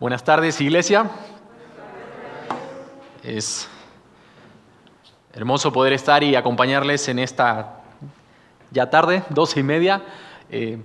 Buenas tardes, iglesia. Es hermoso poder estar y acompañarles en esta ya tarde, doce y media. Eh,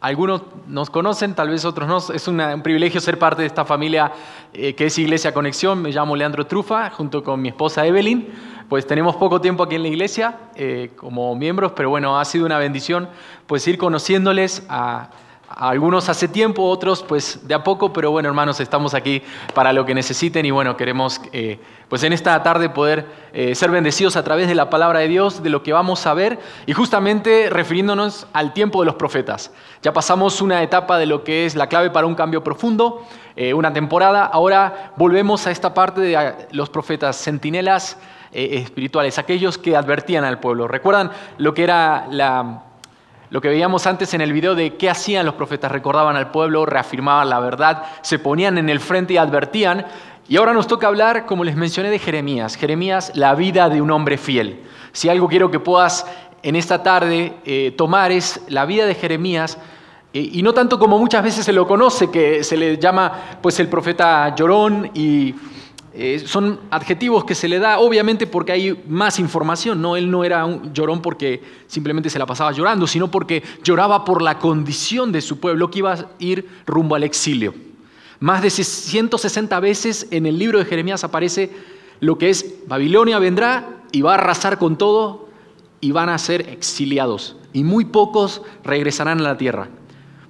algunos nos conocen, tal vez otros no. Es un privilegio ser parte de esta familia eh, que es Iglesia Conexión. Me llamo Leandro Trufa, junto con mi esposa Evelyn. Pues tenemos poco tiempo aquí en la iglesia eh, como miembros, pero bueno, ha sido una bendición pues ir conociéndoles a algunos hace tiempo, otros pues de a poco, pero bueno hermanos, estamos aquí para lo que necesiten y bueno, queremos eh, pues en esta tarde poder eh, ser bendecidos a través de la palabra de Dios, de lo que vamos a ver y justamente refiriéndonos al tiempo de los profetas. Ya pasamos una etapa de lo que es la clave para un cambio profundo, eh, una temporada, ahora volvemos a esta parte de los profetas centinelas espirituales, aquellos que advertían al pueblo. ¿Recuerdan lo que era la lo que veíamos antes en el video de qué hacían los profetas, recordaban al pueblo, reafirmaban la verdad, se ponían en el frente y advertían. Y ahora nos toca hablar, como les mencioné, de Jeremías. Jeremías, la vida de un hombre fiel. Si algo quiero que puedas en esta tarde eh, tomar es la vida de Jeremías, eh, y no tanto como muchas veces se lo conoce, que se le llama pues el profeta llorón y eh, son adjetivos que se le da, obviamente porque hay más información, ¿no? Él no era un llorón porque simplemente se la pasaba llorando, sino porque lloraba por la condición de su pueblo que iba a ir rumbo al exilio. Más de 160 veces en el libro de Jeremías aparece lo que es Babilonia vendrá y va a arrasar con todo y van a ser exiliados. Y muy pocos regresarán a la tierra.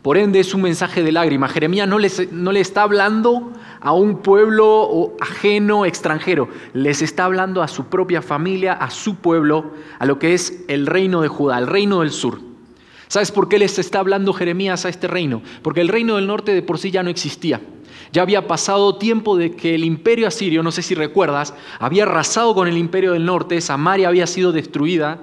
Por ende es un mensaje de lágrima. Jeremías no, le está hablando a un pueblo ajeno, extranjero. Les está hablando a su propia familia, a su pueblo, a lo que es el reino de Judá, el reino del sur. ¿Sabes por qué les está hablando Jeremías a este reino? Porque el reino del norte de por sí ya no existía. Ya había pasado tiempo de que el imperio asirio, no sé si recuerdas, había arrasado con el imperio del norte, Samaria había sido destruida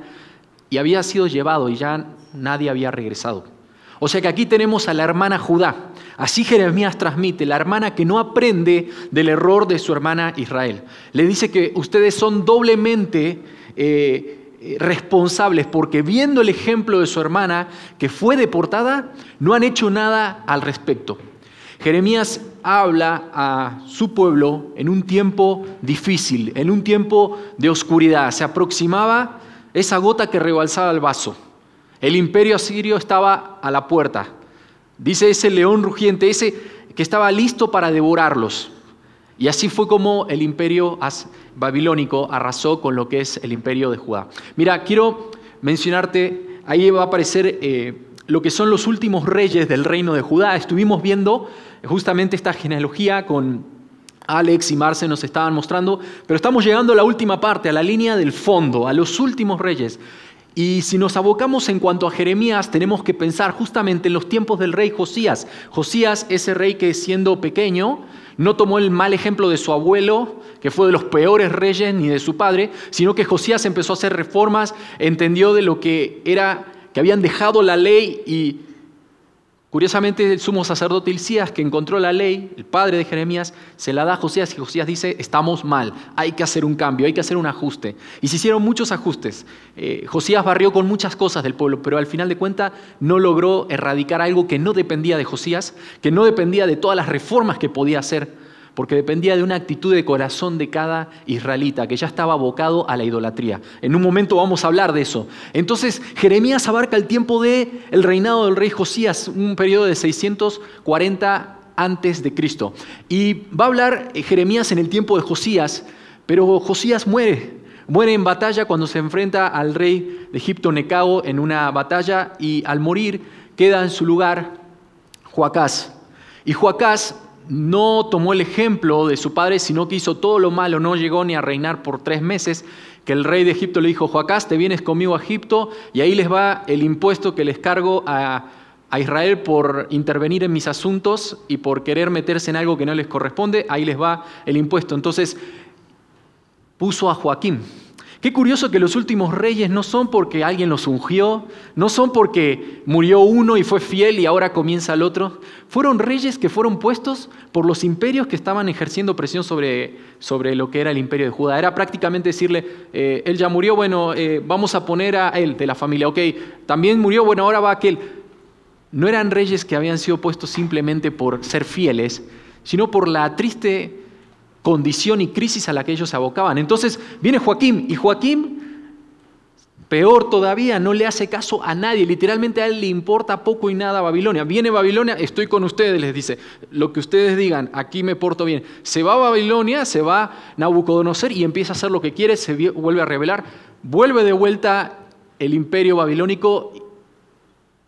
y había sido llevado y ya nadie había regresado. O sea que aquí tenemos a la hermana Judá. Así Jeremías transmite, la hermana que no aprende del error de su hermana Israel. Le dice que ustedes son doblemente eh, responsables porque viendo el ejemplo de su hermana que fue deportada, no han hecho nada al respecto. Jeremías habla a su pueblo en un tiempo difícil, en un tiempo de oscuridad. Se aproximaba esa gota que rebalsaba el vaso. El imperio asirio estaba a la puerta. Dice ese león rugiente, ese que estaba listo para devorarlos. Y así fue como el imperio babilónico arrasó con lo que es el imperio de Judá. Mira, quiero mencionarte, ahí va a aparecer eh, lo que son los últimos reyes del reino de Judá. Estuvimos viendo justamente esta genealogía con Alex y Marce nos estaban mostrando, pero estamos llegando a la última parte, a la línea del fondo, a los últimos reyes. Y si nos abocamos en cuanto a Jeremías, tenemos que pensar justamente en los tiempos del rey Josías. Josías, ese rey que siendo pequeño, no tomó el mal ejemplo de su abuelo, que fue de los peores reyes, ni de su padre, sino que Josías empezó a hacer reformas, entendió de lo que era, que habían dejado la ley y Curiosamente, el sumo sacerdote Hilcías, que encontró la ley, el padre de Jeremías, se la da a Josías y Josías dice, estamos mal, hay que hacer un cambio, hay que hacer un ajuste. Y se hicieron muchos ajustes. Eh, Josías barrió con muchas cosas del pueblo, pero al final de cuentas no logró erradicar algo que no dependía de Josías, que no dependía de todas las reformas que podía hacer porque dependía de una actitud de corazón de cada israelita, que ya estaba abocado a la idolatría. En un momento vamos a hablar de eso. Entonces, Jeremías abarca el tiempo del el reinado del rey Josías, un periodo de 640 antes de Cristo. Y va a hablar eh, Jeremías en el tiempo de Josías, pero Josías muere. Muere en batalla cuando se enfrenta al rey de Egipto Necao en una batalla y al morir queda en su lugar Joacás. Y Joacás no tomó el ejemplo de su padre, sino que hizo todo lo malo, no llegó ni a reinar por tres meses, que el rey de Egipto le dijo, Joacás, te vienes conmigo a Egipto y ahí les va el impuesto que les cargo a, a Israel por intervenir en mis asuntos y por querer meterse en algo que no les corresponde, ahí les va el impuesto. Entonces puso a Joaquín, Qué curioso que los últimos reyes no son porque alguien los ungió, no son porque murió uno y fue fiel y ahora comienza el otro. Fueron reyes que fueron puestos por los imperios que estaban ejerciendo presión sobre, sobre lo que era el imperio de Judá. Era prácticamente decirle, eh, él ya murió, bueno, eh, vamos a poner a él de la familia, ok, también murió, bueno, ahora va aquel. no eran reyes que habían sido puestos simplemente por ser fieles, sino por la triste condición y crisis a la que ellos se abocaban. Entonces viene Joaquín y Joaquín, peor todavía, no le hace caso a nadie, literalmente a él le importa poco y nada Babilonia. Viene Babilonia, estoy con ustedes, les dice, lo que ustedes digan, aquí me porto bien. Se va a Babilonia, se va Nabucodonosor y empieza a hacer lo que quiere, se vuelve a rebelar, vuelve de vuelta el imperio babilónico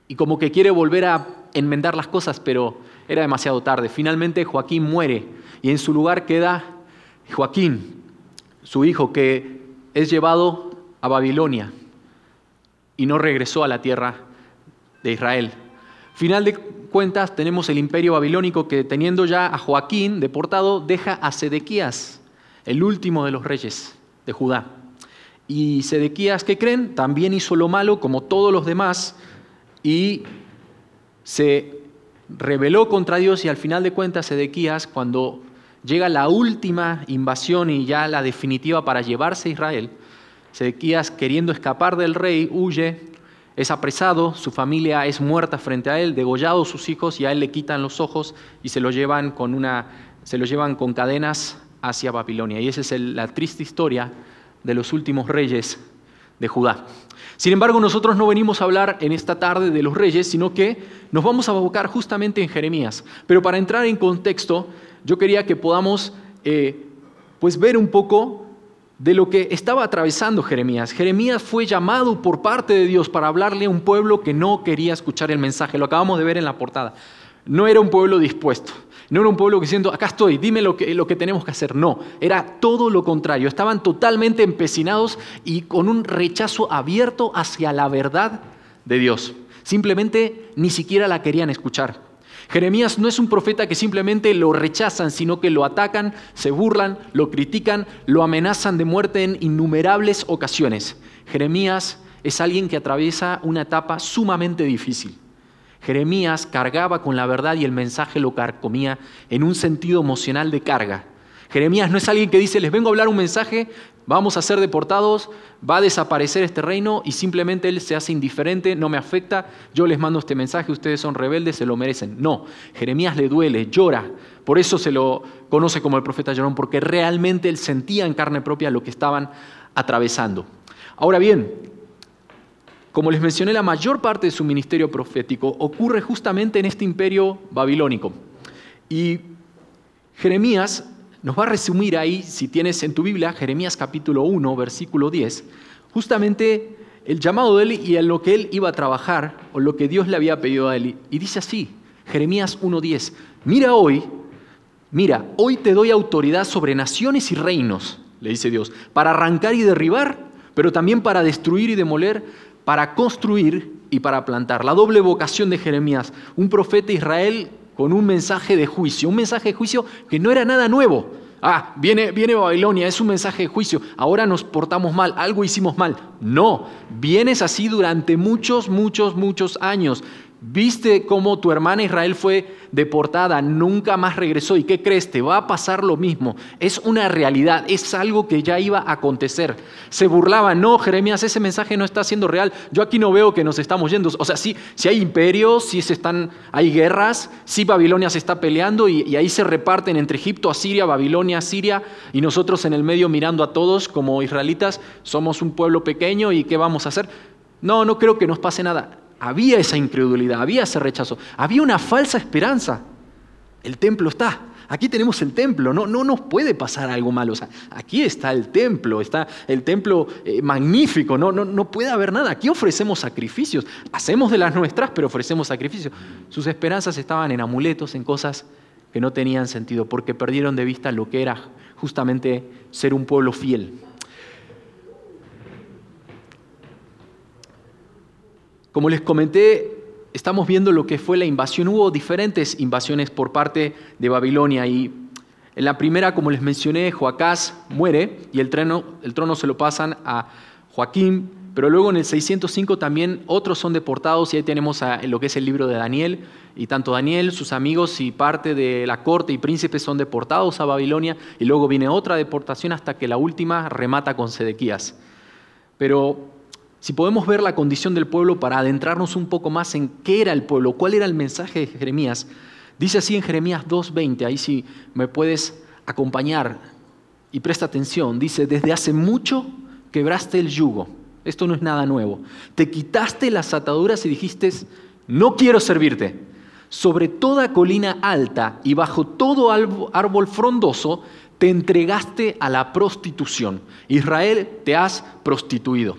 y como que quiere volver a enmendar las cosas, pero era demasiado tarde. Finalmente Joaquín muere y en su lugar queda Joaquín, su hijo, que es llevado a Babilonia y no regresó a la tierra de Israel. Final de cuentas, tenemos el imperio babilónico que teniendo ya a Joaquín deportado, deja a Sedequías, el último de los reyes de Judá. Y Sedequías, ¿qué creen? También hizo lo malo como todos los demás y se rebeló contra Dios y al final de cuentas Sedequías, cuando llega la última invasión y ya la definitiva para llevarse a Israel, Sedequías queriendo escapar del rey huye, es apresado, su familia es muerta frente a él, degollado sus hijos y a él le quitan los ojos y se lo llevan con, una, se lo llevan con cadenas hacia Babilonia. Y esa es la triste historia de los últimos reyes de Judá. Sin embargo, nosotros no venimos a hablar en esta tarde de los reyes, sino que nos vamos a abocar justamente en Jeremías. Pero para entrar en contexto, yo quería que podamos eh, pues ver un poco de lo que estaba atravesando Jeremías. Jeremías fue llamado por parte de Dios para hablarle a un pueblo que no quería escuchar el mensaje. Lo acabamos de ver en la portada. No era un pueblo dispuesto. No era un pueblo diciendo, acá estoy, dime lo que, lo que tenemos que hacer. No, era todo lo contrario. Estaban totalmente empecinados y con un rechazo abierto hacia la verdad de Dios. Simplemente ni siquiera la querían escuchar. Jeremías no es un profeta que simplemente lo rechazan, sino que lo atacan, se burlan, lo critican, lo amenazan de muerte en innumerables ocasiones. Jeremías es alguien que atraviesa una etapa sumamente difícil. Jeremías cargaba con la verdad y el mensaje lo carcomía en un sentido emocional de carga. Jeremías no es alguien que dice, les vengo a hablar un mensaje, vamos a ser deportados, va a desaparecer este reino y simplemente él se hace indiferente, no me afecta, yo les mando este mensaje, ustedes son rebeldes, se lo merecen. No, Jeremías le duele, llora, por eso se lo conoce como el profeta llorón, porque realmente él sentía en carne propia lo que estaban atravesando. Ahora bien, como les mencioné, la mayor parte de su ministerio profético ocurre justamente en este imperio babilónico. Y Jeremías nos va a resumir ahí, si tienes en tu Biblia, Jeremías capítulo 1, versículo 10, justamente el llamado de él y en lo que él iba a trabajar o lo que Dios le había pedido a él. Y dice así, Jeremías 1.10, mira hoy, mira, hoy te doy autoridad sobre naciones y reinos, le dice Dios, para arrancar y derribar, pero también para destruir y demoler, para construir y para plantar. La doble vocación de Jeremías, un profeta Israel con un mensaje de juicio, un mensaje de juicio que no era nada nuevo. Ah, viene, viene Babilonia, es un mensaje de juicio, ahora nos portamos mal, algo hicimos mal. No, vienes así durante muchos, muchos, muchos años. Viste cómo tu hermana Israel fue deportada, nunca más regresó. ¿Y qué crees? Te va a pasar lo mismo. Es una realidad, es algo que ya iba a acontecer. Se burlaban, no, Jeremías, ese mensaje no está siendo real. Yo aquí no veo que nos estamos yendo. O sea, sí, si hay imperios, sí se están, hay guerras, sí Babilonia se está peleando y, y ahí se reparten entre Egipto, Asiria, Babilonia, Siria, y nosotros en el medio mirando a todos como israelitas, somos un pueblo pequeño y ¿qué vamos a hacer? No, no creo que nos pase nada había esa incredulidad, había ese rechazo, había una falsa esperanza. El templo está. Aquí tenemos el templo, no, no nos puede pasar algo malo. sea, aquí está el templo, está el templo eh, magnífico, no, no, no puede haber nada. Aquí ofrecemos sacrificios, hacemos de las nuestras, pero ofrecemos sacrificios. Sus esperanzas estaban en amuletos, en cosas que no tenían sentido, porque perdieron de vista lo que era justamente ser un pueblo fiel. Como les comenté, estamos viendo lo que fue la invasión. Hubo diferentes invasiones por parte de Babilonia y en la primera, como les mencioné, Joacás muere y el trono, el trono se lo pasan a Joaquín, pero luego en el 605 también otros son deportados y ahí tenemos lo que es el libro de Daniel y tanto Daniel, sus amigos y parte de la corte y príncipes son deportados a Babilonia y luego viene otra deportación hasta que la última remata con Sedequías. Pero si podemos ver la condición del pueblo para adentrarnos un poco más en qué era el pueblo, cuál era el mensaje de Jeremías, dice así en Jeremías 2.20, ahí si me puedes acompañar y presta atención, dice, desde hace mucho quebraste el yugo, esto no es nada nuevo, te quitaste las ataduras y dijiste, no quiero servirte. Sobre toda colina alta y bajo todo árbol frondoso te entregaste a la prostitución. Israel, te has prostituido.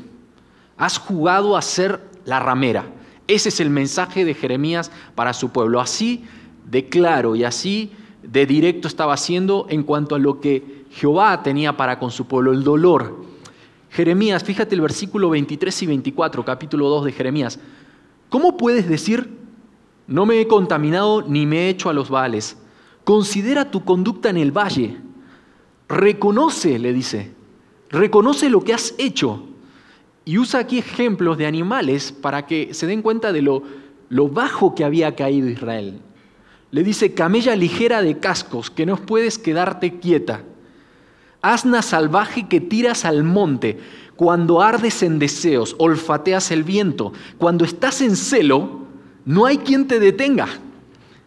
Has jugado a ser la ramera. Ese es el mensaje de Jeremías para su pueblo. Así de claro y así de directo estaba haciendo en cuanto a lo que Jehová tenía para con su pueblo, el dolor. Jeremías, fíjate el versículo 23 y 24, capítulo 2 de Jeremías. ¿Cómo puedes decir, no me he contaminado ni me he hecho a los vales? Considera tu conducta en el valle. Reconoce, le dice, reconoce lo que has hecho y usa aquí ejemplos de animales para que se den cuenta de lo, bajo que había caído Israel. Le dice, camella ligera de cascos, que no puedes quedarte quieta. Asna salvaje que tiras al monte, cuando ardes en deseos, olfateas el viento. Cuando estás en celo, no hay quien te detenga.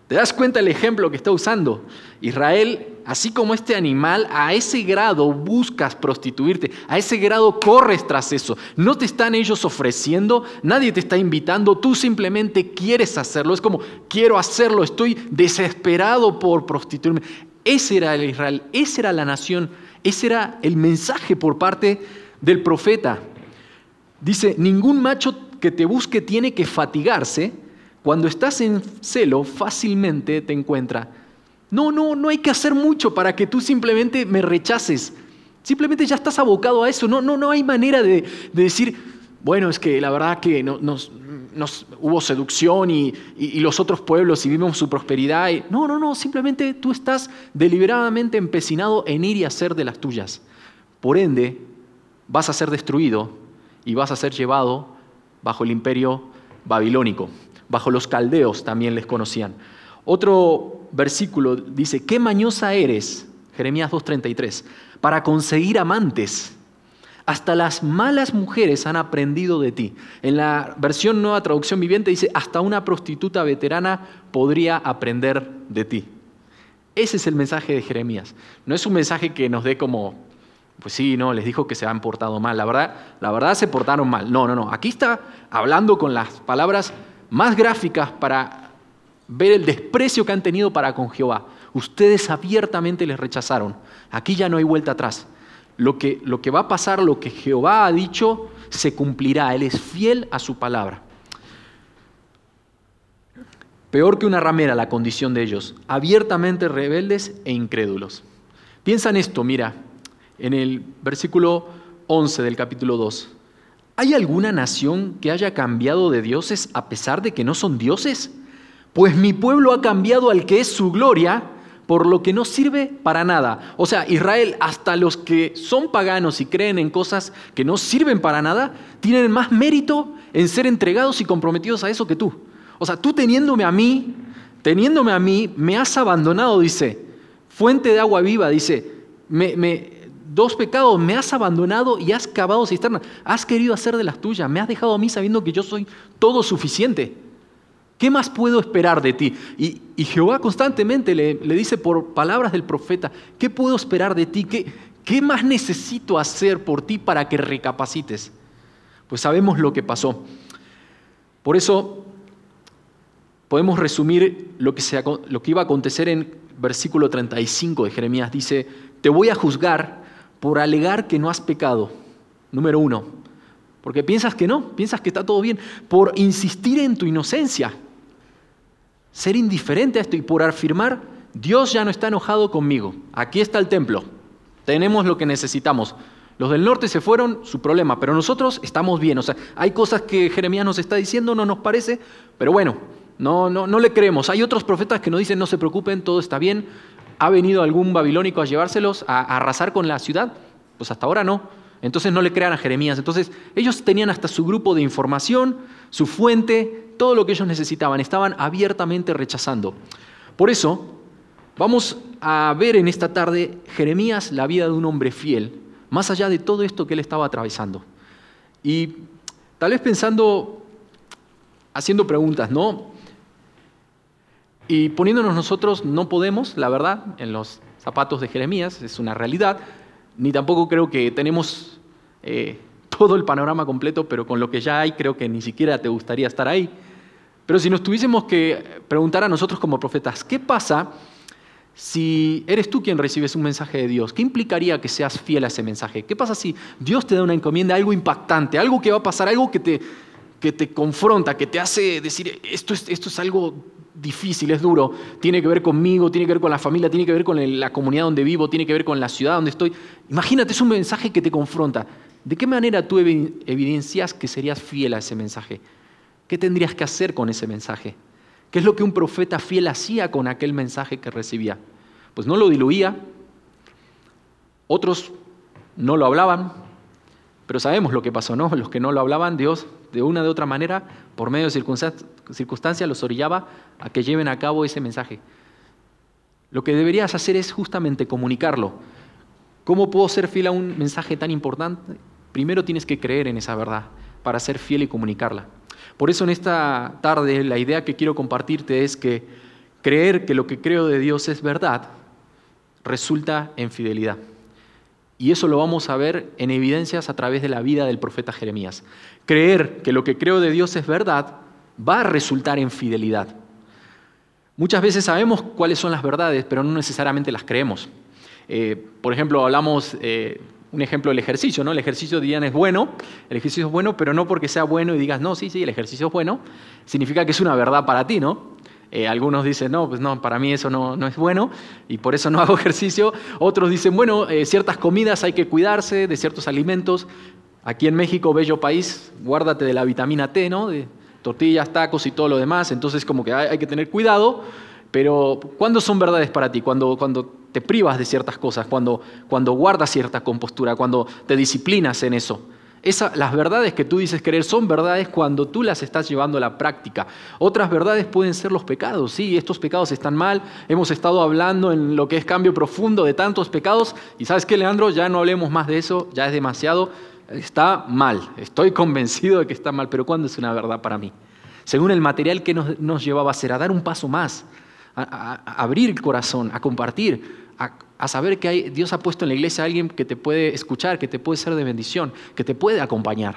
¿Te das cuenta el ejemplo que está usando? Israel así como este animal, a ese grado buscas prostituirte, a ese grado corres tras eso. No te están ellos ofreciendo, nadie te está invitando, tú simplemente quieres hacerlo. Es como, quiero hacerlo, estoy desesperado por prostituirme. Ese era el Israel, esa era la nación, ese era el mensaje por parte del profeta. Dice, ningún macho que te busque tiene que fatigarse. Cuando estás en celo, fácilmente te encuentra no, no, no hay que hacer mucho para que tú simplemente me rechaces. Simplemente ya estás abocado a eso. No, no, no hay manera de, decir, bueno, es que la verdad que nos, hubo seducción y, los otros pueblos y vimos su prosperidad. no, no, no, simplemente tú estás deliberadamente empecinado en ir y hacer de las tuyas. Por ende, vas a ser destruido y vas a ser llevado bajo el imperio babilónico. Bajo los caldeos también les conocían. Otro versículo dice, qué mañosa eres, Jeremías 2.33, para conseguir amantes. Hasta las malas mujeres han aprendido de ti. En la versión nueva traducción viviente dice, hasta una prostituta veterana podría aprender de ti. Ese es el mensaje de Jeremías. No es un mensaje que nos dé como, pues sí, no, les dijo que se han portado mal. La verdad, la verdad se portaron mal. No, no, no. Aquí está hablando con las palabras más gráficas para ver el desprecio que han tenido para con Jehová. Ustedes abiertamente les rechazaron. Aquí ya no hay vuelta atrás. Lo que, lo que va a pasar, lo que Jehová ha dicho, se cumplirá. Él es fiel a su palabra. Peor que una ramera la condición de ellos, abiertamente rebeldes e incrédulos. Piensa en esto, mira, en el versículo 11 del capítulo 2. ¿Hay alguna nación que haya cambiado de dioses a pesar de que no son dioses? Pues mi pueblo ha cambiado al que es su gloria por lo que no sirve para nada. O sea, Israel, hasta los que son paganos y creen en cosas que no sirven para nada, tienen más mérito en ser entregados y comprometidos a eso que tú. O sea, tú teniéndome a mí, teniéndome a mí, me has abandonado, dice, fuente de agua viva, dice, dos pecados, me has abandonado y has cavado cisterna, has querido hacer de las tuyas, me has dejado a mí sabiendo que yo soy todo suficiente. ¿Qué más puedo esperar de ti? Y, Jehová constantemente le, dice por palabras del profeta, ¿qué puedo esperar de ti? ¿Qué, ¿Qué más necesito hacer por ti para que recapacites? Pues sabemos lo que pasó. Por eso podemos resumir lo que, lo que iba a acontecer en versículo 35 de Jeremías. Dice, te voy a juzgar por alegar que no has pecado. Número uno, porque piensas que no, piensas que está todo bien, por insistir en tu inocencia ser indiferente a esto y por afirmar, Dios ya no está enojado conmigo, aquí está el templo, tenemos lo que necesitamos. Los del norte se fueron, su problema, pero nosotros estamos bien. O sea, hay cosas que Jeremías nos está diciendo, no nos parece, pero bueno, no, no, no le creemos. Hay otros profetas que nos dicen, no se preocupen, todo está bien. ¿Ha venido algún babilónico a llevárselos, a, a arrasar con la ciudad? Pues hasta ahora no. Entonces no le crean a Jeremías. Entonces ellos tenían hasta su grupo de información, su fuente, todo lo que ellos necesitaban, estaban abiertamente rechazando. Por eso, vamos a ver en esta tarde Jeremías la vida de un hombre fiel, más allá de todo esto que él estaba atravesando. Y tal vez pensando, haciendo preguntas, ¿no? Y poniéndonos nosotros, no podemos, la verdad, en los zapatos de Jeremías, es una realidad, ni tampoco creo que tenemos eh, todo el panorama completo, pero con lo que ya hay creo que ni siquiera te gustaría estar ahí. Pero si nos tuviésemos que preguntar a nosotros como profetas, ¿qué pasa si eres tú quien recibes un mensaje de Dios? ¿Qué implicaría que seas fiel a ese mensaje? ¿Qué pasa si Dios te da una encomienda, algo impactante, algo que va a pasar, algo que te, que te confronta, que te hace decir, esto es, esto es algo difícil, es duro, tiene que ver conmigo, tiene que ver con la familia, tiene que ver con la comunidad donde vivo, tiene que ver con la ciudad donde estoy. Imagínate, es un mensaje que te confronta. ¿De qué manera tú evidencias que serías fiel a ese mensaje? ¿Qué tendrías que hacer con ese mensaje? ¿Qué es lo que un profeta fiel hacía con aquel mensaje que recibía? Pues no lo diluía, otros no lo hablaban, pero sabemos lo que pasó, ¿no? Los que no lo hablaban, Dios de una de otra manera, por medio de circunstancias, los orillaba a que lleven a cabo ese mensaje. Lo que deberías hacer es justamente comunicarlo. ¿Cómo puedo ser fiel a un mensaje tan importante? Primero tienes que creer en esa verdad para ser fiel y comunicarla. Por eso en esta tarde la idea que quiero compartirte es que creer que lo que creo de Dios es verdad resulta en fidelidad. Y eso lo vamos a ver en evidencias a través de la vida del profeta Jeremías. Creer que lo que creo de Dios es verdad va a resultar en fidelidad. Muchas veces sabemos cuáles son las verdades, pero no necesariamente las creemos. Eh, por ejemplo, hablamos, eh, un ejemplo del ejercicio, ¿no? El ejercicio dirían es bueno, el ejercicio es bueno, pero no porque sea bueno y digas, no, sí, sí, el ejercicio es bueno, significa que es una verdad para ti, ¿no? Eh, algunos dicen, no, pues no, para mí eso no, no, es bueno y por eso no hago ejercicio. Otros dicen, bueno, eh, ciertas comidas hay que cuidarse de ciertos alimentos. Aquí en México, bello país, guárdate de la vitamina T, ¿no? De tortillas, tacos y todo lo demás. Entonces, como que hay, hay que tener cuidado. Pero, ¿cuándo son verdades para ti? Cuando, cuando te privas de ciertas cosas, cuando, cuando guardas cierta compostura, cuando te disciplinas en eso las verdades que tú dices querer son verdades cuando tú las estás llevando a la práctica. Otras verdades pueden ser los pecados. Sí, estos pecados están mal. Hemos estado hablando en lo que es cambio profundo de tantos pecados. Y sabes qué, Leandro, ya no hablemos más de eso, ya es demasiado. Está mal. Estoy convencido de que está mal, pero ¿cuándo es una verdad para mí? Según el material que nos, llevaba a hacer, a dar un paso más, a abrir el corazón, a compartir, a, saber que Dios ha puesto en la iglesia a alguien que te puede escuchar, que te puede ser de bendición, que te puede acompañar.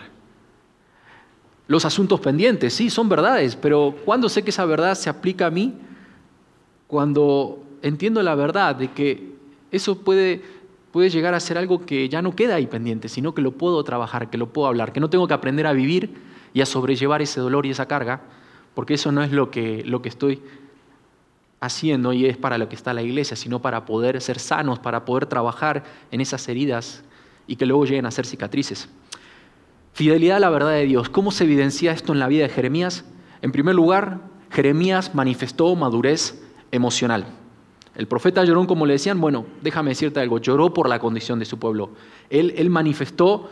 Los asuntos pendientes, sí, son verdades, pero ¿cuándo sé que esa verdad se aplica a mí? Cuando entiendo la verdad de que eso puede, puede llegar a ser algo que ya no queda ahí pendiente, sino que lo puedo trabajar, que lo puedo hablar, que no tengo que aprender a vivir y a sobrellevar ese dolor y esa carga, porque eso no es lo que, lo que estoy haciendo y es para lo que está la iglesia, sino para poder ser sanos, para poder trabajar en esas heridas y que luego lleguen a ser cicatrices. Fidelidad a la verdad de Dios. ¿Cómo se evidencia esto en la vida de Jeremías? En primer lugar, Jeremías manifestó madurez emocional. El profeta lloró, como le decían, bueno, déjame decirte algo, lloró por la condición de su pueblo. Él, él manifestó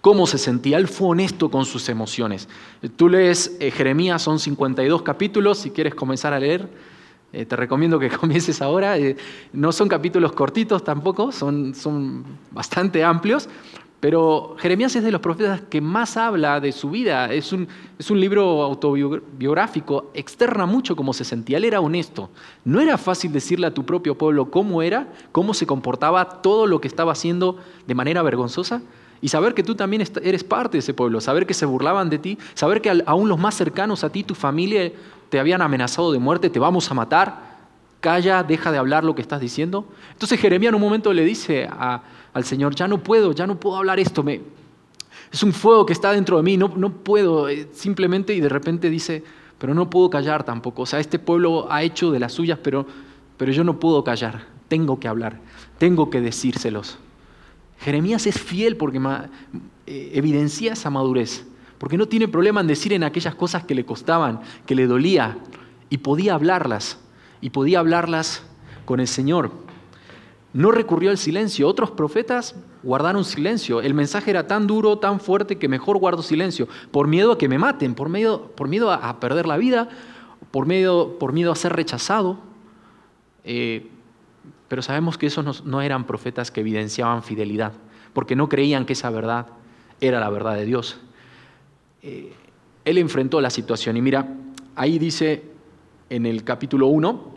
cómo se sentía, él fue honesto con sus emociones. Tú lees eh, Jeremías, son 52 capítulos, si quieres comenzar a leer, eh, te recomiendo que comiences ahora. Eh, no son capítulos cortitos tampoco, son, son bastante amplios, pero Jeremías es de los profetas que más habla de su vida. Es un, es un libro autobiográfico, externa mucho cómo se sentía. Él era honesto. No era fácil decirle a tu propio pueblo cómo era, cómo se comportaba, todo lo que estaba haciendo de manera vergonzosa. Y saber que tú también eres parte de ese pueblo, saber que se burlaban de ti, saber que aún los más cercanos a ti, tu familia, te habían amenazado de muerte, te vamos a matar, calla, deja de hablar lo que estás diciendo. Entonces Jeremías en un momento le dice al Señor, ya no puedo, ya no puedo hablar esto, me, es un fuego que está dentro de mí, no, puedo, eh, simplemente, y de repente dice, pero no puedo callar tampoco. O sea, este pueblo ha hecho de las suyas, pero, pero yo no puedo callar, tengo que hablar, tengo que decírselos. Jeremías es fiel porque eh, evidencia esa madurez porque no tiene problema en decir en aquellas cosas que le costaban, que le dolía, y podía hablarlas, y podía hablarlas con el Señor. No recurrió al silencio. Otros profetas guardaron silencio. El mensaje era tan duro, tan fuerte, que mejor guardo silencio, por miedo a que me maten, por miedo, a, perder la vida, por miedo, por miedo a ser rechazado. Eh, pero sabemos que esos no eran profetas que evidenciaban fidelidad, porque no creían que esa verdad era la verdad de Dios. Eh, él enfrentó la situación. Y mira, ahí dice en el capítulo 1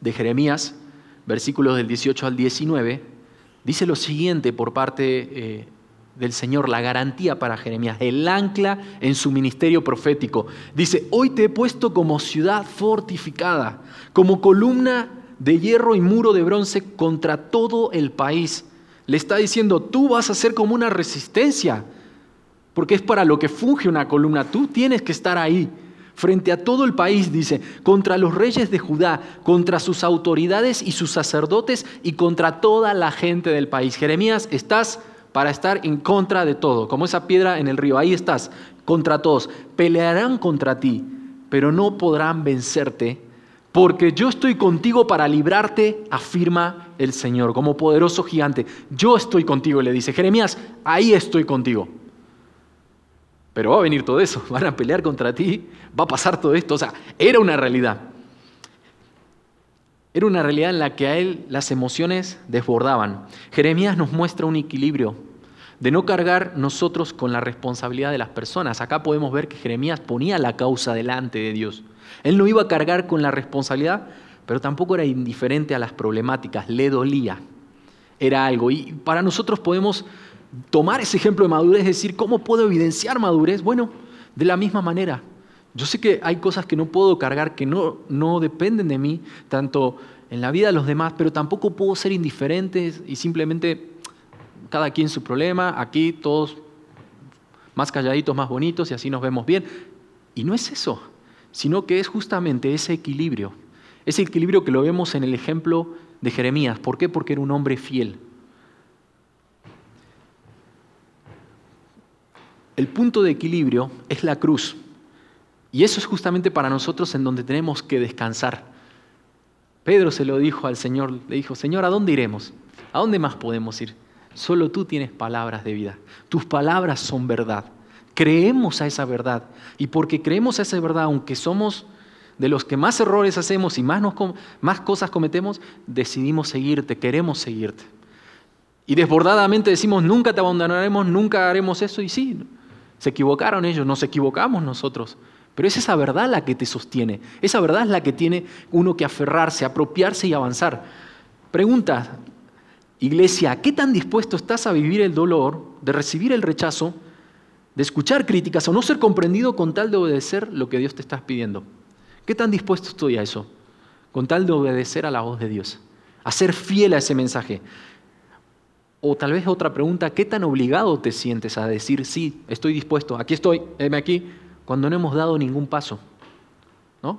de Jeremías, versículos del 18 al 19, dice lo siguiente por parte eh, del Señor, la garantía para Jeremías, el ancla en su ministerio profético. Dice, hoy te he puesto como ciudad fortificada, como columna de hierro y muro de bronce contra todo el país. Le está diciendo, tú vas a ser como una resistencia, porque es para lo que funge una columna, tú tienes que estar ahí frente a todo el país, dice, contra los reyes de Judá, contra sus autoridades y sus sacerdotes y contra toda la gente del país. Jeremías, estás para estar en contra de todo, como esa piedra en el río, ahí estás, contra todos. Pelearán contra ti, pero no podrán vencerte, porque yo estoy contigo para librarte, afirma el Señor, como poderoso gigante. Yo estoy contigo, le dice Jeremías, ahí estoy contigo. Pero va a venir todo eso, van a pelear contra ti, va a pasar todo esto. O sea, era una realidad. Era una realidad en la que a él las emociones desbordaban. Jeremías nos muestra un equilibrio de no cargar nosotros con la responsabilidad de las personas. Acá podemos ver que Jeremías ponía la causa delante de Dios. Él no iba a cargar con la responsabilidad, pero tampoco era indiferente a las problemáticas, le dolía. Era algo. Y para nosotros podemos tomar ese ejemplo de madurez, decir, ¿cómo puedo evidenciar madurez? Bueno, de la misma manera. Yo sé que hay cosas que no puedo cargar, que no, no dependen de mí, tanto en la vida de los demás, pero tampoco puedo ser indiferente y simplemente cada quien su problema, aquí todos más calladitos, más bonitos y así nos vemos bien. Y no es eso, sino que es justamente ese equilibrio, ese equilibrio que lo vemos en el ejemplo de Jeremías. ¿Por qué? Porque era un hombre fiel. El punto de equilibrio es la cruz. Y eso es justamente para nosotros en donde tenemos que descansar. Pedro se lo dijo al Señor, le dijo, Señor, ¿a dónde iremos? ¿A dónde más podemos ir? Solo tú tienes palabras de vida. Tus palabras son verdad. Creemos a esa verdad. Y porque creemos a esa verdad, aunque somos de los que más errores hacemos y más, más cosas cometemos, decidimos seguirte, queremos seguirte. Y desbordadamente decimos, nunca te abandonaremos, nunca haremos eso. Y sí, se equivocaron ellos, nos equivocamos nosotros. Pero es esa verdad la que te sostiene. Esa verdad es la que tiene uno que aferrarse, apropiarse y avanzar. Pregunta, iglesia, ¿qué tan dispuesto estás a vivir el dolor, de recibir el rechazo, de escuchar críticas o no ser comprendido con tal de obedecer lo que Dios te está pidiendo? ¿Qué tan dispuesto estoy a eso? Con tal de obedecer a la voz de Dios, a ser fiel a ese mensaje. O tal vez otra pregunta, ¿qué tan obligado te sientes a decir, sí, estoy dispuesto, aquí estoy, heme aquí, cuando no hemos dado ningún paso? ¿No?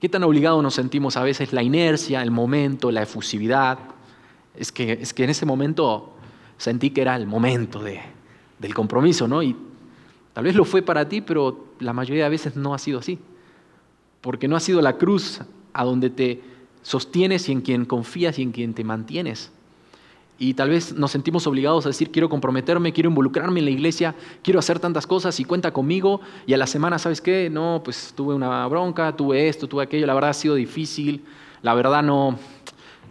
¿Qué tan obligado nos sentimos a veces la inercia, el momento, la efusividad? Es que, es que en ese momento sentí que era el momento de, del compromiso, ¿no? Y tal vez lo fue para ti, pero la mayoría de veces no ha sido así. Porque no ha sido la cruz a donde te sostienes y en quien confías y en quien te mantienes y tal vez nos sentimos obligados a decir, quiero comprometerme, quiero involucrarme en la iglesia, quiero hacer tantas cosas y cuenta conmigo, y a la semana, ¿sabes qué? No, pues tuve una bronca, tuve esto, tuve aquello, la verdad ha sido difícil, la verdad no,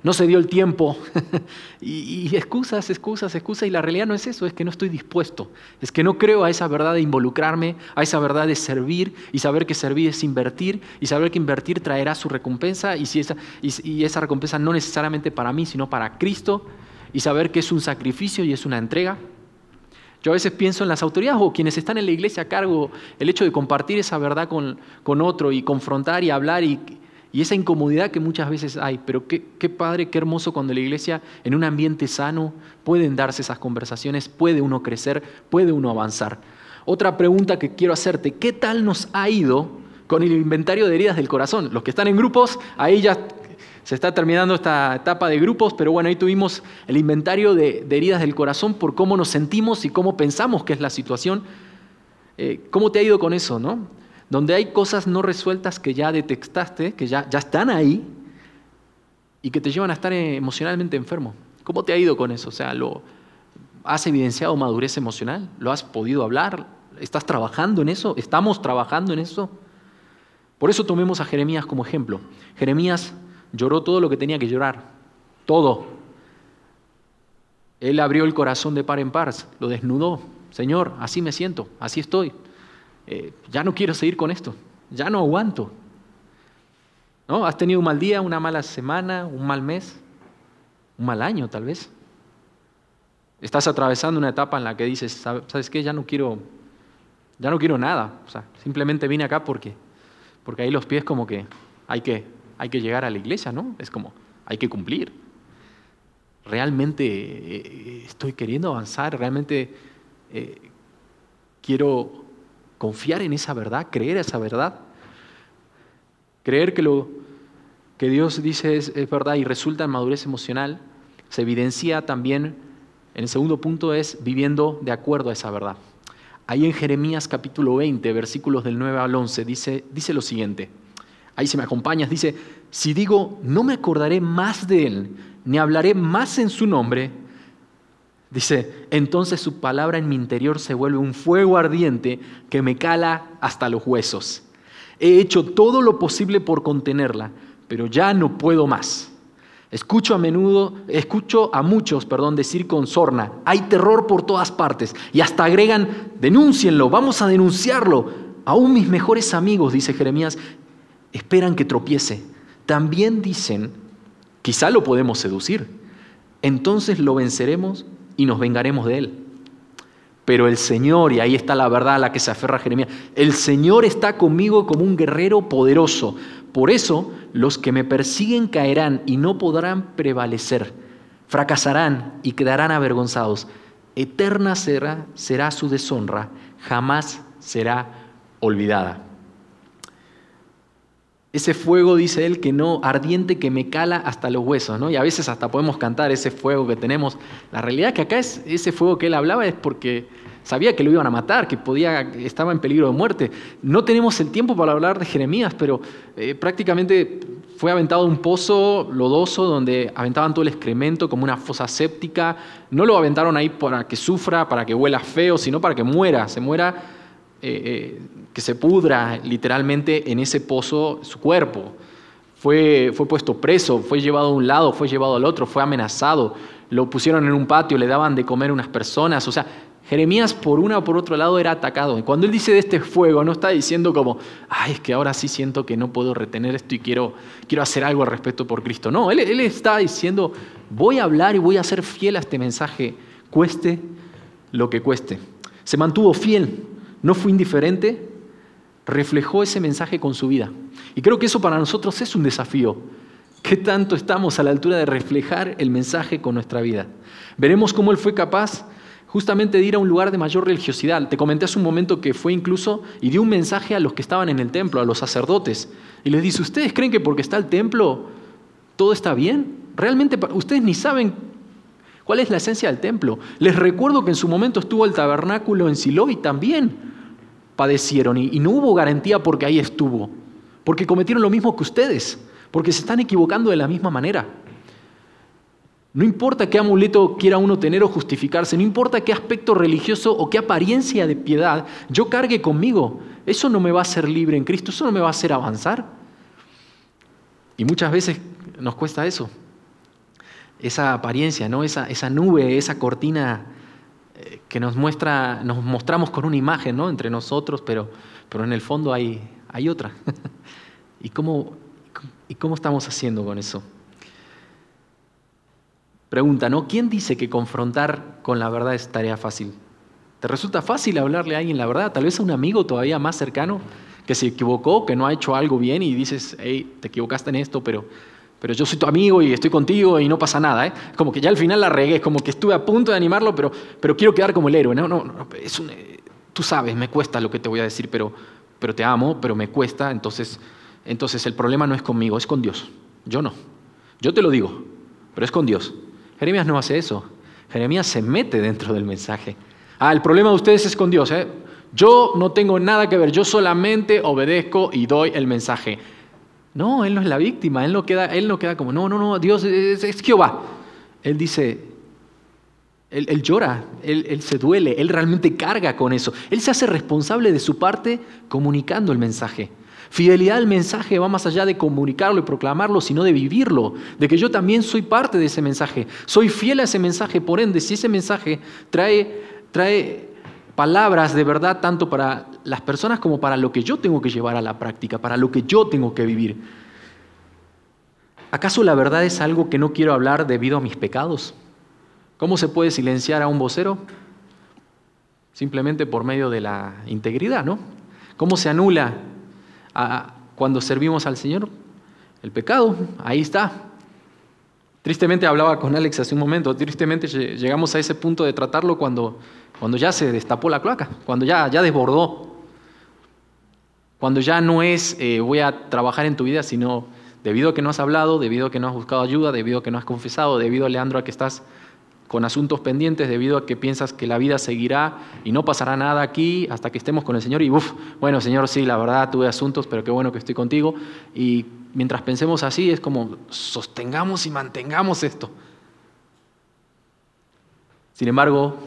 no se dio el tiempo. y, excusas, excusas, excusas, y la realidad no es eso, es que no estoy dispuesto, es que no creo a esa verdad de involucrarme, a esa verdad de servir, y saber que servir es invertir, y saber que invertir traerá su recompensa, y, si esa, y esa recompensa no necesariamente para mí, sino para Cristo y saber que es un sacrificio y es una entrega. Yo a veces pienso en las autoridades o quienes están en la iglesia a cargo, el hecho de compartir esa verdad con, con otro y confrontar y hablar y, y, esa incomodidad que muchas veces hay. Pero qué, qué padre, qué hermoso cuando la iglesia en un ambiente sano pueden darse esas conversaciones, puede uno crecer, puede uno avanzar. Otra pregunta que quiero hacerte, ¿qué tal nos ha ido con el inventario de heridas del corazón? Los que están en grupos, ahí ya se está terminando esta etapa de grupos, pero bueno, ahí tuvimos el inventario de, heridas del corazón por cómo nos sentimos y cómo pensamos que es la situación. Eh, ¿Cómo te ha ido con eso, no? Donde hay cosas no resueltas que ya detectaste, que ya, ya están ahí y que te llevan a estar emocionalmente enfermo. ¿Cómo te ha ido con eso? O sea, ¿lo, ¿has evidenciado madurez emocional? ¿Lo has podido hablar? ¿Estás trabajando en eso? ¿Estamos trabajando en eso? Por eso tomemos a Jeremías como ejemplo. Jeremías Lloró todo lo que tenía que llorar, todo. Él abrió el corazón de par en par, lo desnudó. Señor, así me siento, así estoy. eh, ya no quiero seguir con esto, ya no aguanto. ¿No? ¿Has tenido un mal día, una mala semana, un mal mes, un mal año tal vez? Estás atravesando una etapa en la que dices, ¿sabes qué? Ya no quiero, ya no quiero nada. O sea, simplemente vine acá porque, porque ahí los pies como que hay, que hay que llegar a la iglesia, ¿no? Es como, hay que cumplir. Realmente eh, estoy queriendo avanzar, realmente eh, quiero confiar en esa verdad, creer esa verdad. Creer que lo que Dios dice es, verdad y resulta en madurez emocional, se evidencia también en el segundo punto es viviendo de acuerdo a esa verdad. Ahí en Jeremías capítulo 20, versículos del 9 al 11, dice, dice lo siguiente. Ahí si me acompañas, dice, si digo, no me acordaré más de él, ni hablaré más en su nombre, dice, entonces su palabra en mi interior se vuelve un fuego ardiente que me cala hasta los huesos. He hecho todo lo posible por contenerla, pero ya no puedo más. Escucho a menudo, escucho a muchos, perdón, decir con sorna, hay terror por todas partes y hasta agregan, denúncienlo, vamos a denunciarlo. Aún mis mejores amigos, dice Jeremías, esperan que tropiece. También dicen, quizá lo podemos seducir, entonces lo venceremos y nos vengaremos de él. Pero el Señor, y ahí está la verdad a la que se aferra Jeremías, el Señor está conmigo como un guerrero poderoso. Por eso los que me persiguen caerán y no podrán prevalecer, fracasarán y quedarán avergonzados. Eterna será, será su deshonra, jamás será olvidada. Ese fuego, dice él, que no, ardiente que me cala hasta los huesos, ¿no? Y a veces hasta podemos cantar ese fuego que tenemos. La realidad que acá es ese fuego que él hablaba es porque sabía que lo iban a matar, que podía, estaba en peligro de muerte. No tenemos el tiempo para hablar de Jeremías, pero eh, prácticamente fue aventado un pozo lodoso donde aventaban todo el excremento como una fosa séptica. No lo aventaron ahí para que sufra, para que huela feo, sino para que muera, se muera, eh, eh, que se pudra literalmente en ese pozo su cuerpo. Fue, fue puesto preso, fue llevado a un lado, fue llevado al otro, fue amenazado, lo pusieron en un patio, le daban de comer unas personas, o sea, Jeremías por una o por otro lado era atacado. Cuando él dice de este fuego, no está diciendo como, ay, es que ahora sí siento que no puedo retener esto y quiero, quiero hacer algo al respecto por Cristo. No, él, él está diciendo, voy a hablar y voy a ser fiel a este mensaje, cueste lo que cueste. Se mantuvo fiel, no fue indiferente, reflejó ese mensaje con su vida. Y creo que eso para nosotros es un desafío. ¿Qué tanto estamos a la altura de reflejar el mensaje con nuestra vida? Veremos cómo él fue capaz justamente de ir a un lugar de mayor religiosidad. Te comenté hace un momento que fue incluso y dio un mensaje a los que estaban en el templo, a los sacerdotes, y les dice, ¿ustedes creen que porque está el templo todo está bien? Realmente ustedes ni saben cuál es la esencia del templo. Les recuerdo que en su momento estuvo el tabernáculo en Silo y también padecieron y, y no hubo garantía porque ahí estuvo, porque cometieron lo mismo que ustedes, porque se están equivocando de la misma manera. No importa qué amuleto quiera uno tener o justificarse, no importa qué aspecto religioso o qué apariencia de piedad yo cargue conmigo, eso no me va a hacer libre en Cristo, eso no me va a hacer avanzar. Y muchas veces nos cuesta eso, esa apariencia, ¿no? esa, esa nube, esa cortina eh, que nos muestra, nos mostramos con una imagen ¿no? entre nosotros, pero, pero en el fondo hay, hay otra. ¿Y, cómo, ¿Y cómo estamos haciendo con eso? Pregunta, ¿no? ¿Quién dice que confrontar con la verdad es tarea fácil? ¿Te resulta fácil hablarle a alguien la verdad? Tal vez a un amigo todavía más cercano que se equivocó, que no ha hecho algo bien y dices, hey, te equivocaste en esto, pero, pero yo soy tu amigo y estoy contigo y no pasa nada. ¿eh? Como que ya al final la regué, como que estuve a punto de animarlo, pero, pero quiero quedar como el héroe. No, no, no es eh, tú sabes, me cuesta lo que te voy a decir, pero, pero te amo, pero me cuesta. Entonces, entonces el problema no es conmigo, es con Dios. Yo no. Yo te lo digo, pero es con Dios. Jeremías no hace eso. Jeremías se mete dentro del mensaje. Ah, el problema de ustedes es con Dios. ¿eh? Yo no tengo nada que ver, yo solamente obedezco y doy el mensaje. No, él no es la víctima, él no queda, él no queda como, no, no, no, Dios es, Jehová. Él dice, él, llora, él, él, se duele, él realmente carga con eso. Él se hace responsable de su parte comunicando el mensaje. Fidelidad al mensaje va más allá de comunicarlo y proclamarlo, sino de vivirlo, de que yo también soy parte de ese mensaje. Soy fiel a ese mensaje, por ende, si ese mensaje trae, trae palabras de verdad tanto para las personas como para lo que yo tengo que llevar a la práctica, para lo que yo tengo que vivir. ¿Acaso la verdad es algo que no quiero hablar debido a mis pecados? ¿Cómo se puede silenciar a un vocero? Simplemente por medio de la integridad, ¿no? ¿Cómo se anula cuando servimos al Señor? El pecado, ahí está. Tristemente hablaba con Alex hace un momento, tristemente llegamos a ese punto de tratarlo cuando, cuando ya se destapó la cloaca, cuando ya, ya desbordó, cuando ya no es eh, voy a trabajar en tu vida, sino debido a que no has hablado, debido a que no has buscado ayuda, debido a que no has confesado, debido, Leandro, a que estás con asuntos pendientes, debido a que piensas que la vida seguirá y no pasará nada aquí hasta que estemos con el Señor y, uff, bueno, Señor, sí, la verdad tuve asuntos, pero qué bueno que estoy contigo. Y mientras pensemos así, es como sostengamos y mantengamos esto. Sin embargo,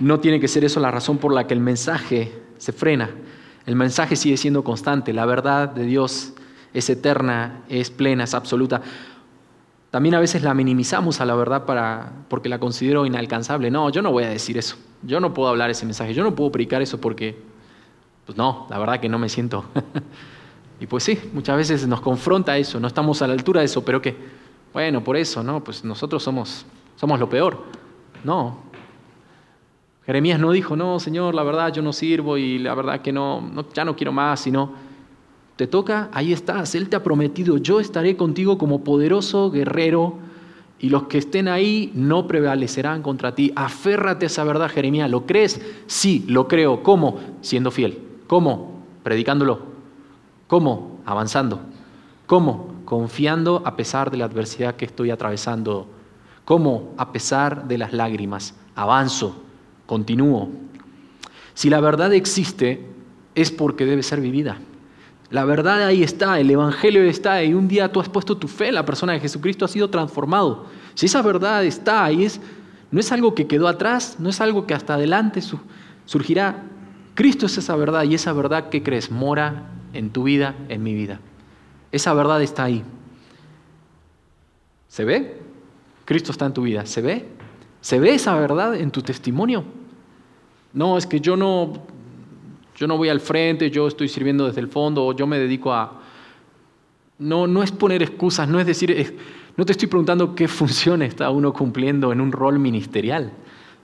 no tiene que ser eso la razón por la que el mensaje se frena. El mensaje sigue siendo constante, la verdad de Dios es eterna, es plena, es absoluta. También a veces la minimizamos a la verdad para, porque la considero inalcanzable. No, yo no voy a decir eso. Yo no puedo hablar ese mensaje. Yo no puedo predicar eso porque, pues no, la verdad que no me siento. y pues sí, muchas veces nos confronta eso. No estamos a la altura de eso, pero que, bueno, por eso, ¿no? Pues nosotros somos, somos lo peor. No. Jeremías no dijo, no, Señor, la verdad yo no sirvo y la verdad que no, no ya no quiero más, sino te toca, ahí estás. Él te ha prometido, yo estaré contigo como poderoso guerrero y los que estén ahí no prevalecerán contra ti. Aférrate a esa verdad, Jeremías. ¿Lo crees? Sí, lo creo. ¿Cómo? Siendo fiel. ¿Cómo? Predicándolo. ¿Cómo? Avanzando. ¿Cómo? Confiando a pesar de la adversidad que estoy atravesando. ¿Cómo? A pesar de las lágrimas. Avanzo. Continúo. Si la verdad existe, es porque debe ser vivida. La verdad ahí está, el Evangelio está, y un día tú has puesto tu fe en la persona de Jesucristo, ha sido transformado. Si esa verdad está ahí, es, no es algo que quedó atrás, no es algo que hasta adelante surgirá. Cristo es esa verdad y esa verdad que crees mora en tu vida, en mi vida. Esa verdad está ahí. ¿Se ve? Cristo está en tu vida. ¿Se ve? ¿Se ve esa verdad en tu testimonio? No, es que yo no, yo no voy al frente, yo estoy sirviendo desde el fondo, yo me dedico a... No, no es poner excusas, no es decir, no te estoy preguntando qué función está uno cumpliendo en un rol ministerial.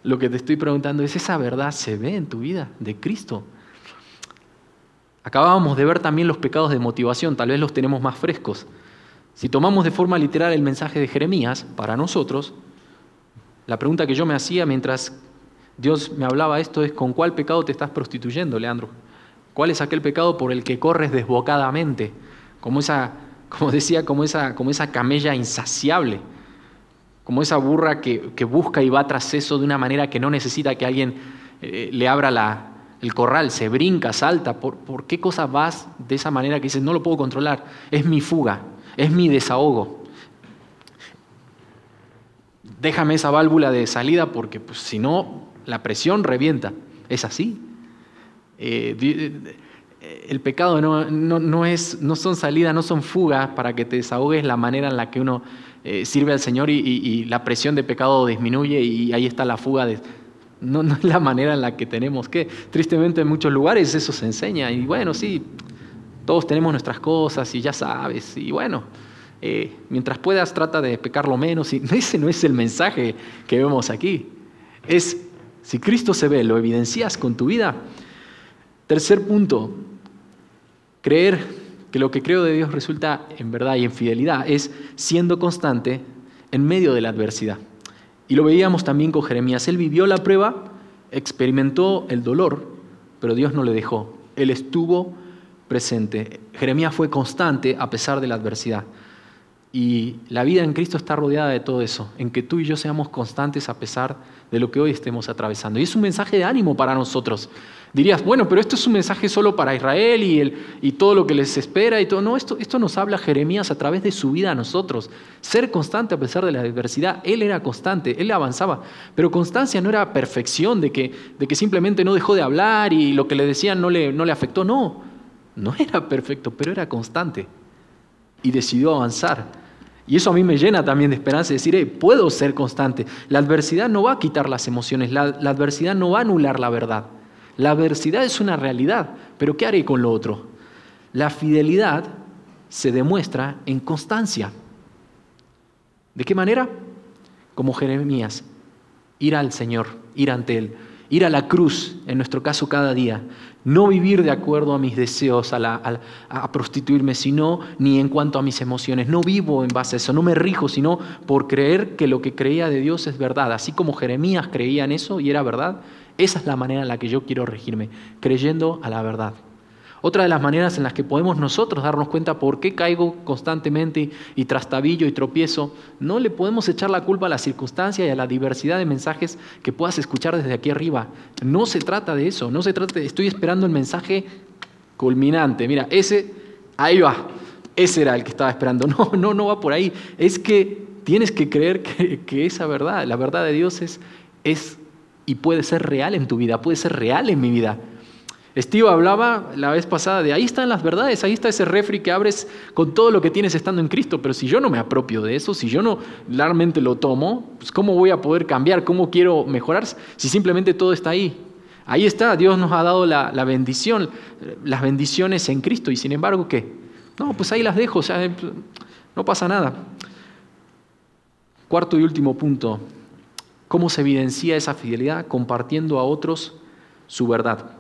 Lo que te estoy preguntando es, ¿esa verdad se ve en tu vida de Cristo? Acabábamos de ver también los pecados de motivación, tal vez los tenemos más frescos. Si tomamos de forma literal el mensaje de Jeremías, para nosotros, la pregunta que yo me hacía mientras Dios me hablaba esto es con cuál pecado te estás prostituyendo, Leandro. ¿Cuál es aquel pecado por el que corres desbocadamente? Como esa, como decía, como esa, como esa camella insaciable, como esa burra que, busca y va tras eso de una manera que no necesita que alguien eh, le abra la, el corral, se brinca, salta. ¿Por, ¿Por qué cosa vas de esa manera que dices, no lo puedo controlar? Es mi fuga, es mi desahogo déjame esa válvula de salida porque pues, si no la presión revienta. Es así. Eh, eh, el pecado no, no, es, no son salidas, no son fugas para que te desahogues la manera en la que uno eh, sirve al Señor y, la presión de pecado disminuye y ahí está la fuga. De, no, es la manera en la que tenemos que. Tristemente en muchos lugares eso se enseña y bueno, sí, todos tenemos nuestras cosas y ya sabes y bueno. mientras puedas trata de pecar lo menos y ese no es el mensaje que vemos aquí. Es si Cristo se ve, lo evidencias con tu vida. Tercer punto, creer que lo que creo de Dios resulta en verdad y en fidelidad es siendo constante en medio de la adversidad. Y lo veíamos también con Jeremías. Él vivió la prueba, experimentó el dolor, pero Dios no le dejó. Él estuvo presente. Jeremías fue constante a pesar de la adversidad. Y la vida en Cristo está rodeada de todo eso, en que tú y yo seamos constantes a pesar de lo que hoy estemos atravesando. Y es un mensaje de ánimo para nosotros. Dirías, bueno, pero esto es un mensaje solo para Israel y, el, y todo lo que les espera y todo. No, esto, esto nos habla Jeremías a través de su vida a nosotros. Ser constante a pesar de la adversidad. Él era constante, él avanzaba. Pero constancia no era perfección, de que, de que simplemente no dejó de hablar y lo que le decían no le, no le afectó. No, no era perfecto, pero era constante. Y decidió avanzar. Y eso a mí me llena también de esperanza, decir, puedo ser constante. La adversidad no va a quitar las emociones, la, la adversidad no va a anular la verdad. La adversidad es una realidad, pero ¿qué haré con lo otro? La fidelidad se demuestra en constancia. ¿De qué manera? Como Jeremías, ir al Señor, ir ante Él, ir a la cruz, en nuestro caso cada día, no vivir de acuerdo a mis deseos, a, prostituirme, sino ni en cuanto a mis emociones. No vivo en base a eso, no me rijo, sino por creer que lo que creía de Dios es verdad. Así como Jeremías creía en eso y era verdad, esa es la manera en la que yo quiero regirme, creyendo a la verdad. Otra de las maneras en las que podemos nosotros darnos cuenta por qué caigo constantemente y trastabillo y tropiezo, no le podemos echar la culpa a la circunstancia y a la diversidad de mensajes que puedas escuchar desde aquí arriba. No se trata de eso, no se trata de, estoy esperando el mensaje culminante. Mira, ese, ahí va, ese era el que estaba esperando. No, no, no va por ahí. Es que tienes que creer que, que esa verdad, la verdad de Dios es, es y puede ser real en tu vida, puede ser real en mi vida. Steve hablaba la vez pasada de ahí están las verdades, ahí está ese refri que abres con todo lo que tienes estando en Cristo, pero si yo no me apropio de eso, si yo no realmente lo tomo, pues ¿cómo voy a poder cambiar? ¿Cómo quiero mejorar si simplemente todo está ahí? Ahí está, Dios nos ha dado la, bendición, las bendiciones en Cristo y sin embargo, ¿qué? No, pues ahí las dejo, o sea, no pasa nada. Cuarto y último punto, ¿cómo se evidencia esa fidelidad? Compartiendo a otros su verdad.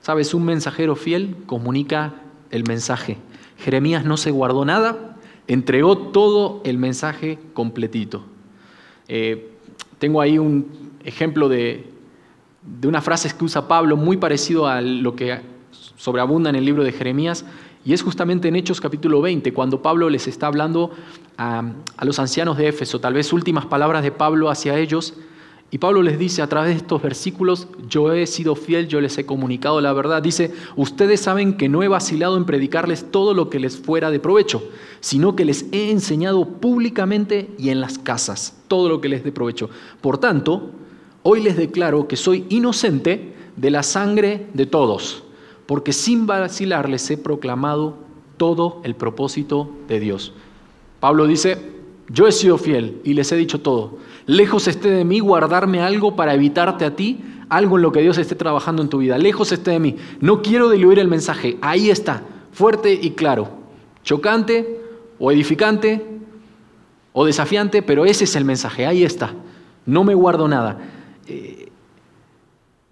Sabes, un mensajero fiel comunica el mensaje. Jeremías no se guardó nada, entregó todo el mensaje completito. Eh, tengo ahí un ejemplo de, de una frase que usa Pablo muy parecido a lo que sobreabunda en el libro de Jeremías, y es justamente en Hechos capítulo 20, cuando Pablo les está hablando a, los ancianos de Éfeso, tal vez últimas palabras de Pablo hacia ellos, y Pablo les dice a través de estos versículos, yo he sido fiel, yo les he comunicado la verdad. Dice, ustedes saben que no he vacilado en predicarles todo lo que les fuera de provecho, sino que les he enseñado públicamente y en las casas todo lo que les dé provecho. Por tanto, hoy les declaro que soy inocente de la sangre de todos, porque sin vacilar les he proclamado todo el propósito de Dios. Pablo dice, yo he sido fiel y les he dicho todo. Lejos esté de mí guardarme algo para evitarte a ti, algo en lo que Dios esté trabajando en tu vida. Lejos esté de mí. No quiero diluir el mensaje. Ahí está, fuerte y claro. Chocante o edificante o desafiante, pero ese es el mensaje. Ahí está. No me guardo nada. Eh,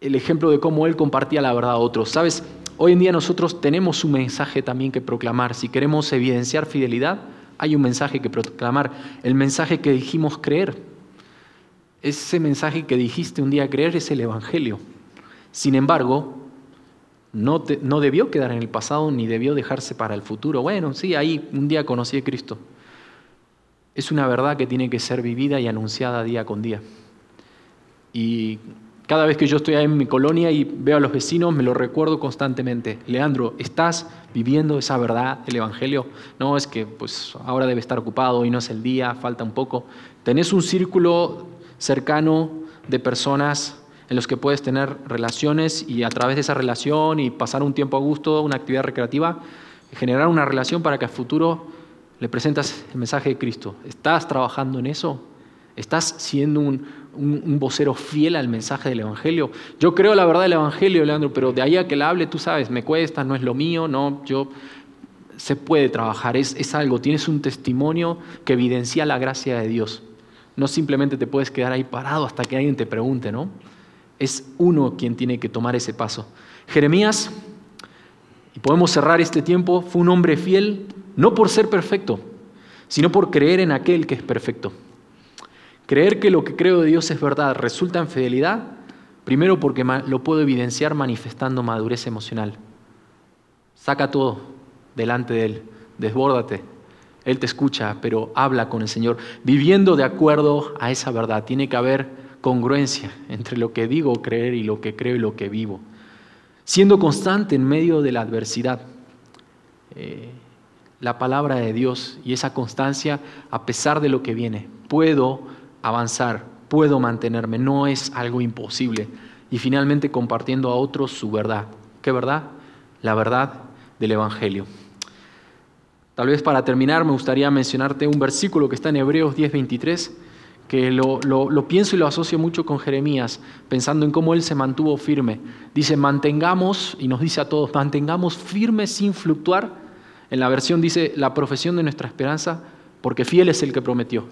el ejemplo de cómo él compartía la verdad a otros. Sabes, hoy en día nosotros tenemos un mensaje también que proclamar. Si queremos evidenciar fidelidad, hay un mensaje que proclamar. El mensaje que dijimos creer. Ese mensaje que dijiste un día creer es el Evangelio. Sin embargo, no, no, debió quedar en el pasado ni debió dejarse para el futuro. Bueno, sí, ahí un día conocí a Cristo. Es una verdad que tiene que ser vivida y anunciada día con día. Y cada vez que yo estoy ahí en mi colonia y veo a los vecinos, me lo recuerdo constantemente. Leandro, ¿estás viviendo esa verdad del Evangelio? No, es que pues ahora debe estar ocupado, y no es el día, falta un poco. Tenés un círculo cercano de personas en los que puedes tener relaciones y a través de esa relación y pasar un tiempo a gusto, una actividad recreativa, generar una relación para que a futuro le presentas el mensaje de Cristo. ¿Estás trabajando en eso? ¿Estás siendo un, un, vocero fiel al mensaje del Evangelio? Yo creo la verdad del Evangelio, Leandro, pero de ahí a que la hable, tú sabes, me cuesta, no es lo mío, no, yo se puede trabajar, es, es algo, tienes un testimonio que evidencia la gracia de Dios. No simplemente te puedes quedar ahí parado hasta que alguien te pregunte, ¿no? Es uno quien tiene que tomar ese paso. Jeremías, y podemos cerrar este tiempo, fue un hombre fiel no por ser perfecto, sino por creer en aquel que es perfecto. Creer que lo que creo de Dios es verdad resulta en fidelidad, primero porque lo puedo evidenciar manifestando madurez emocional. Saca todo delante de Él, desbórdate, él te escucha, pero habla con el Señor, viviendo de acuerdo a esa verdad. Tiene que haber congruencia entre lo que digo creer y lo que creo y lo que vivo. Siendo constante en medio de la adversidad. Eh, la palabra de Dios y esa constancia a pesar de lo que viene. Puedo avanzar, puedo mantenerme, no es algo imposible. Y finalmente compartiendo a otros su verdad. ¿Qué verdad? La verdad del Evangelio. Tal vez para terminar me gustaría mencionarte un versículo que está en Hebreos 10:23, que lo, lo, pienso y lo asocio mucho con Jeremías, pensando en cómo él se mantuvo firme. Dice, mantengamos, y nos dice a todos, mantengamos firmes sin fluctuar. En la versión dice, la profesión de nuestra esperanza, porque fiel es el que prometió,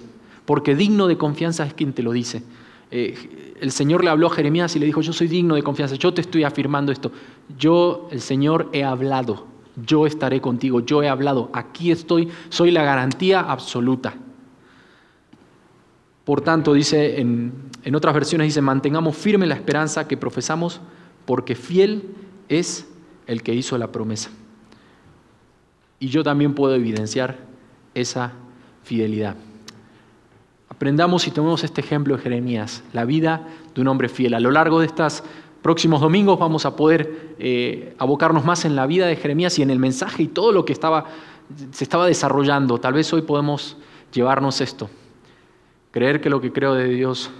porque digno de confianza es quien te lo dice. Eh, el Señor le habló a Jeremías y le dijo, yo soy digno de confianza, yo te estoy afirmando esto. Yo, el Señor, he hablado yo estaré contigo, yo he hablado, aquí estoy, soy la garantía absoluta. Por tanto, dice en, en otras versiones, dice, mantengamos firme la esperanza que profesamos, porque fiel es el que hizo la promesa. Y yo también puedo evidenciar esa fidelidad. Aprendamos y tomemos este ejemplo de Jeremías, la vida de un hombre fiel. A lo largo de estas próximos domingos vamos a poder eh, abocarnos más en la vida de Jeremías y en el mensaje y todo lo que estaba, se estaba desarrollando. Tal vez hoy podemos llevarnos esto. Creer que lo que creo de Dios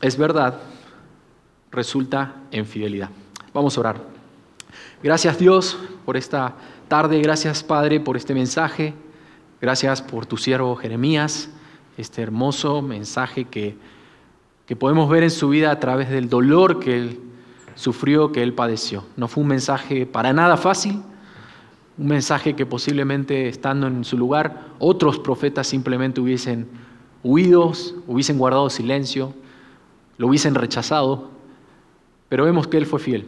es verdad resulta en fidelidad. Vamos a orar. Gracias Dios por esta tarde, gracias Padre por este mensaje, gracias por tu siervo Jeremías, este hermoso mensaje que que podemos ver en su vida a través del dolor que él sufrió, que él padeció. No fue un mensaje para nada fácil, un mensaje que posiblemente estando en su lugar otros profetas simplemente hubiesen huido, hubiesen guardado silencio, lo hubiesen rechazado, pero vemos que él fue fiel.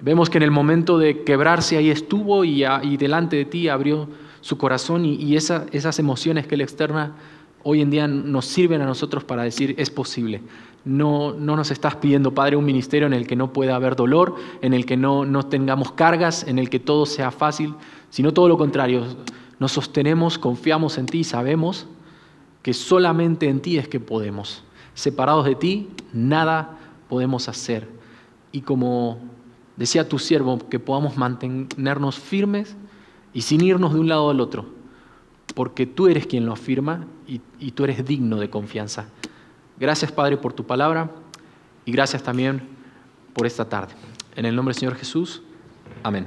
Vemos que en el momento de quebrarse ahí estuvo y, delante de ti abrió su corazón y, esas emociones que él externa hoy en día nos sirven a nosotros para decir es posible. No, no nos estás pidiendo, Padre, un ministerio en el que no pueda haber dolor, en el que no, no tengamos cargas, en el que todo sea fácil, sino todo lo contrario. Nos sostenemos, confiamos en ti y sabemos que solamente en ti es que podemos. Separados de ti, nada podemos hacer. Y como decía tu siervo, que podamos mantenernos firmes y sin irnos de un lado al otro porque tú eres quien lo afirma y, tú eres digno de confianza. Gracias, Padre, por tu palabra y gracias también por esta tarde. En el nombre del Señor Jesús, amén.